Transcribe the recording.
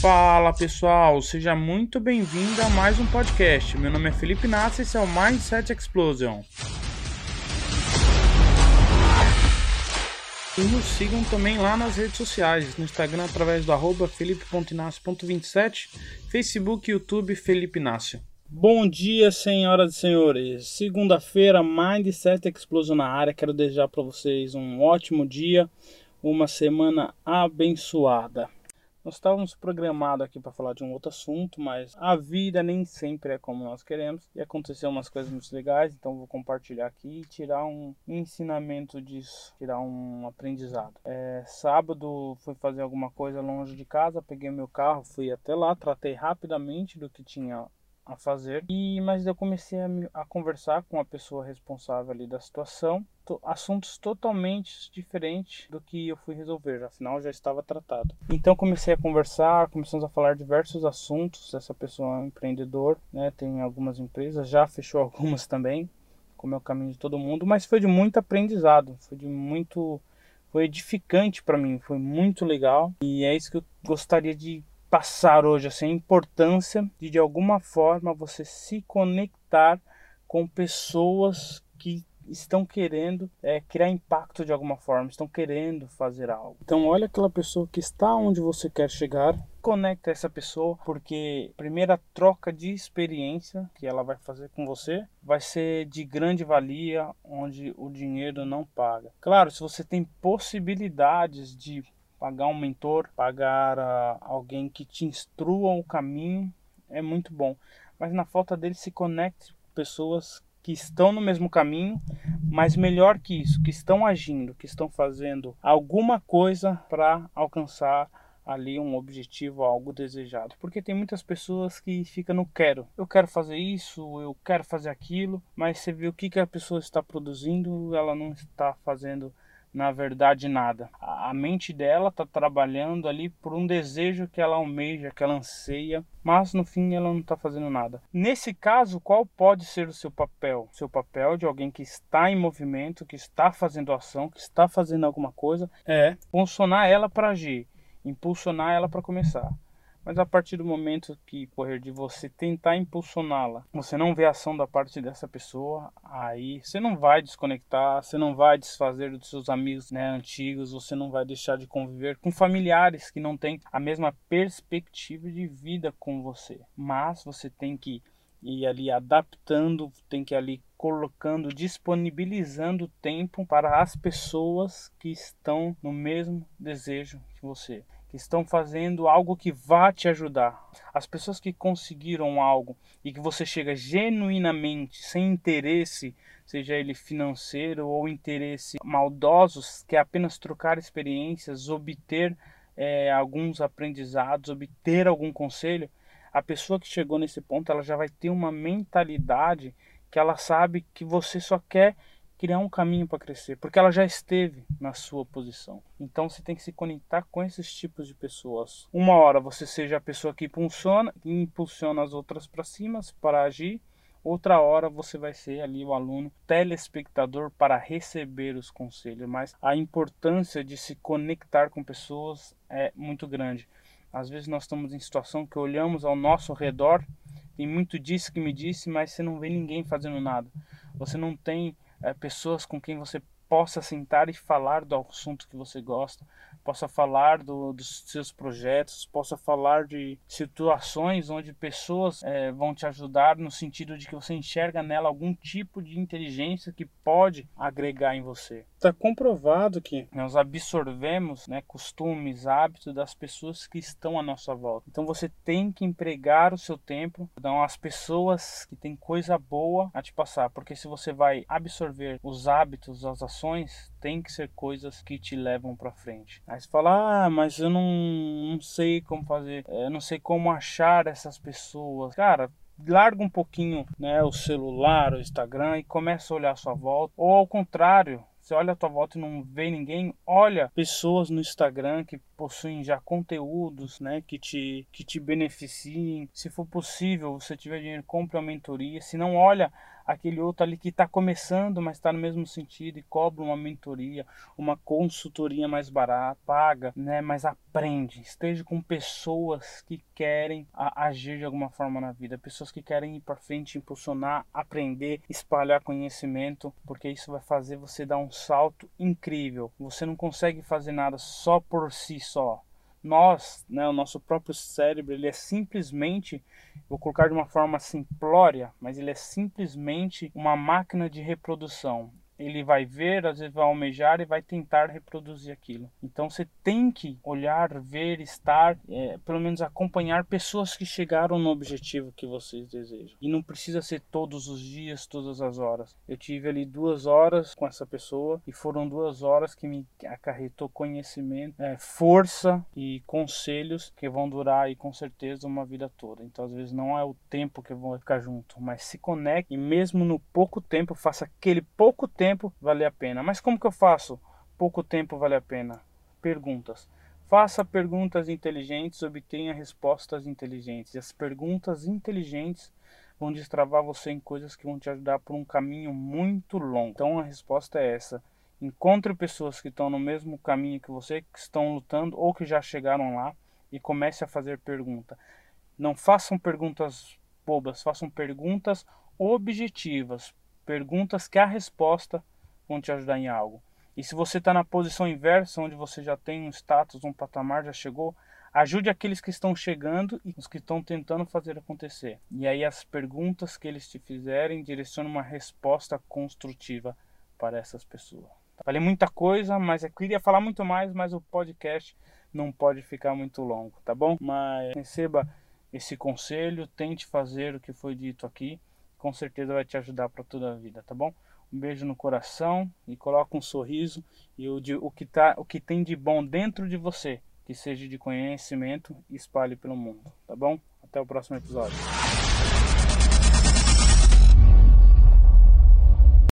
Fala pessoal, seja muito bem-vindo a mais um podcast. Meu nome é Felipe Nassi e esse é o Mindset Explosion. E nos sigam também lá nas redes sociais, no Instagram através do arroba felipe.inácio.27, Facebook YouTube Felipe Inácio. Bom dia, senhoras e senhores. Segunda-feira, Mindset Explosion na área. Quero desejar para vocês um ótimo dia, uma semana abençoada. Nós estávamos programados aqui para falar de um outro assunto, mas a vida nem sempre é como nós queremos e aconteceu umas coisas muito legais, então vou compartilhar aqui e tirar um ensinamento disso, tirar um aprendizado. É, sábado fui fazer alguma coisa longe de casa, peguei meu carro, fui até lá, tratei rapidamente do que tinha a fazer. E mas eu comecei a, a, conversar com a pessoa responsável ali da situação, to, assuntos totalmente diferentes do que eu fui resolver, afinal já estava tratado. Então comecei a conversar, começamos a falar diversos assuntos. Essa pessoa é um empreendedor, né, tem algumas empresas, já fechou algumas também, como é o caminho de todo mundo, mas foi de muito aprendizado, foi de muito foi edificante para mim, foi muito legal e é isso que eu gostaria de passar hoje assim, a importância de de alguma forma você se conectar com pessoas que estão querendo é, criar impacto de alguma forma, estão querendo fazer algo. Então olha aquela pessoa que está onde você quer chegar, conecta essa pessoa, porque a primeira troca de experiência que ela vai fazer com você vai ser de grande valia, onde o dinheiro não paga. Claro, se você tem possibilidades de pagar um mentor, pagar uh, alguém que te instrua o caminho é muito bom. Mas na falta dele se conecte pessoas que estão no mesmo caminho, mas melhor que isso, que estão agindo, que estão fazendo alguma coisa para alcançar ali um objetivo, algo desejado. Porque tem muitas pessoas que ficam no quero. Eu quero fazer isso, eu quero fazer aquilo, mas você vê o que, que a pessoa está produzindo, ela não está fazendo na verdade nada. A mente dela está trabalhando ali por um desejo que ela almeja, que ela anseia, mas no fim ela não está fazendo nada. Nesse caso, qual pode ser o seu papel? Seu papel de alguém que está em movimento, que está fazendo ação, que está fazendo alguma coisa, é funcionar ela para agir, impulsionar ela para começar. Mas a partir do momento que correr de você tentar impulsioná-la, você não vê ação da parte dessa pessoa, aí você não vai desconectar, você não vai desfazer dos seus amigos né, antigos, você não vai deixar de conviver com familiares que não têm a mesma perspectiva de vida com você. Mas você tem que ir ali adaptando, tem que ir ali colocando, disponibilizando tempo para as pessoas que estão no mesmo desejo que você estão fazendo algo que vá te ajudar. As pessoas que conseguiram algo e que você chega genuinamente, sem interesse, seja ele financeiro ou interesse maldosos, que é apenas trocar experiências, obter é, alguns aprendizados, obter algum conselho, a pessoa que chegou nesse ponto, ela já vai ter uma mentalidade que ela sabe que você só quer criar um caminho para crescer, porque ela já esteve na sua posição. Então você tem que se conectar com esses tipos de pessoas. Uma hora você seja a pessoa que impulsiona, que impulsiona as outras para cima para agir. Outra hora você vai ser ali o aluno telespectador para receber os conselhos, mas a importância de se conectar com pessoas é muito grande. Às vezes nós estamos em situação que olhamos ao nosso redor, tem muito disso que me disse, mas você não vê ninguém fazendo nada. Você não tem é, pessoas com quem você possa sentar e falar do assunto que você gosta, possa falar do, dos seus projetos, possa falar de situações onde pessoas é, vão te ajudar no sentido de que você enxerga nela algum tipo de inteligência que pode agregar em você. Está comprovado que nós absorvemos né, costumes, hábitos das pessoas que estão à nossa volta. Então você tem que empregar o seu tempo, então as pessoas que têm coisa boa a te passar, porque se você vai absorver os hábitos, as ações, tem que ser coisas que te levam para frente. Aí você fala, ah, mas eu não, não sei como fazer, eu não sei como achar essas pessoas. Cara, larga um pouquinho né, o celular, o Instagram e começa a olhar a sua volta. Ou ao contrário, você olha a tua volta e não vê ninguém, olha pessoas no Instagram que possuem já conteúdos, né, que te que te beneficiem. Se for possível, você tiver dinheiro, compre uma mentoria. Se não, olha aquele outro ali que está começando, mas está no mesmo sentido e cobra uma mentoria, uma consultoria mais barata, paga, né? Mas aprende. Esteja com pessoas que querem agir de alguma forma na vida, pessoas que querem ir para frente, impulsionar, aprender, espalhar conhecimento, porque isso vai fazer você dar um salto incrível. Você não consegue fazer nada só por si só nós, né, o nosso próprio cérebro, ele é simplesmente, vou colocar de uma forma simplória, mas ele é simplesmente uma máquina de reprodução ele vai ver, às vezes vai almejar e vai tentar reproduzir aquilo. Então você tem que olhar, ver, estar, é, pelo menos acompanhar pessoas que chegaram no objetivo que vocês desejam. E não precisa ser todos os dias, todas as horas. Eu tive ali duas horas com essa pessoa e foram duas horas que me acarretou conhecimento, é, força e conselhos que vão durar aí com certeza uma vida toda. Então às vezes não é o tempo que vão ficar junto, mas se conecte e mesmo no pouco tempo faça aquele pouco tempo tempo vale a pena. Mas como que eu faço? Pouco tempo vale a pena. Perguntas. Faça perguntas inteligentes, obtenha respostas inteligentes. E as perguntas inteligentes vão destravar você em coisas que vão te ajudar por um caminho muito longo. Então a resposta é essa. Encontre pessoas que estão no mesmo caminho que você, que estão lutando ou que já chegaram lá e comece a fazer pergunta. Não façam perguntas bobas, façam perguntas objetivas, perguntas que a resposta vão te ajudar em algo. E se você está na posição inversa, onde você já tem um status, um patamar, já chegou, ajude aqueles que estão chegando e os que estão tentando fazer acontecer. E aí as perguntas que eles te fizerem direcionam uma resposta construtiva para essas pessoas. Falei muita coisa, mas eu queria falar muito mais, mas o podcast não pode ficar muito longo, tá bom? Mas receba esse conselho, tente fazer o que foi dito aqui com certeza vai te ajudar para toda a vida, tá bom? Um beijo no coração e coloca um sorriso e o, de, o, que tá, o que tem de bom dentro de você, que seja de conhecimento, espalhe pelo mundo, tá bom? Até o próximo episódio.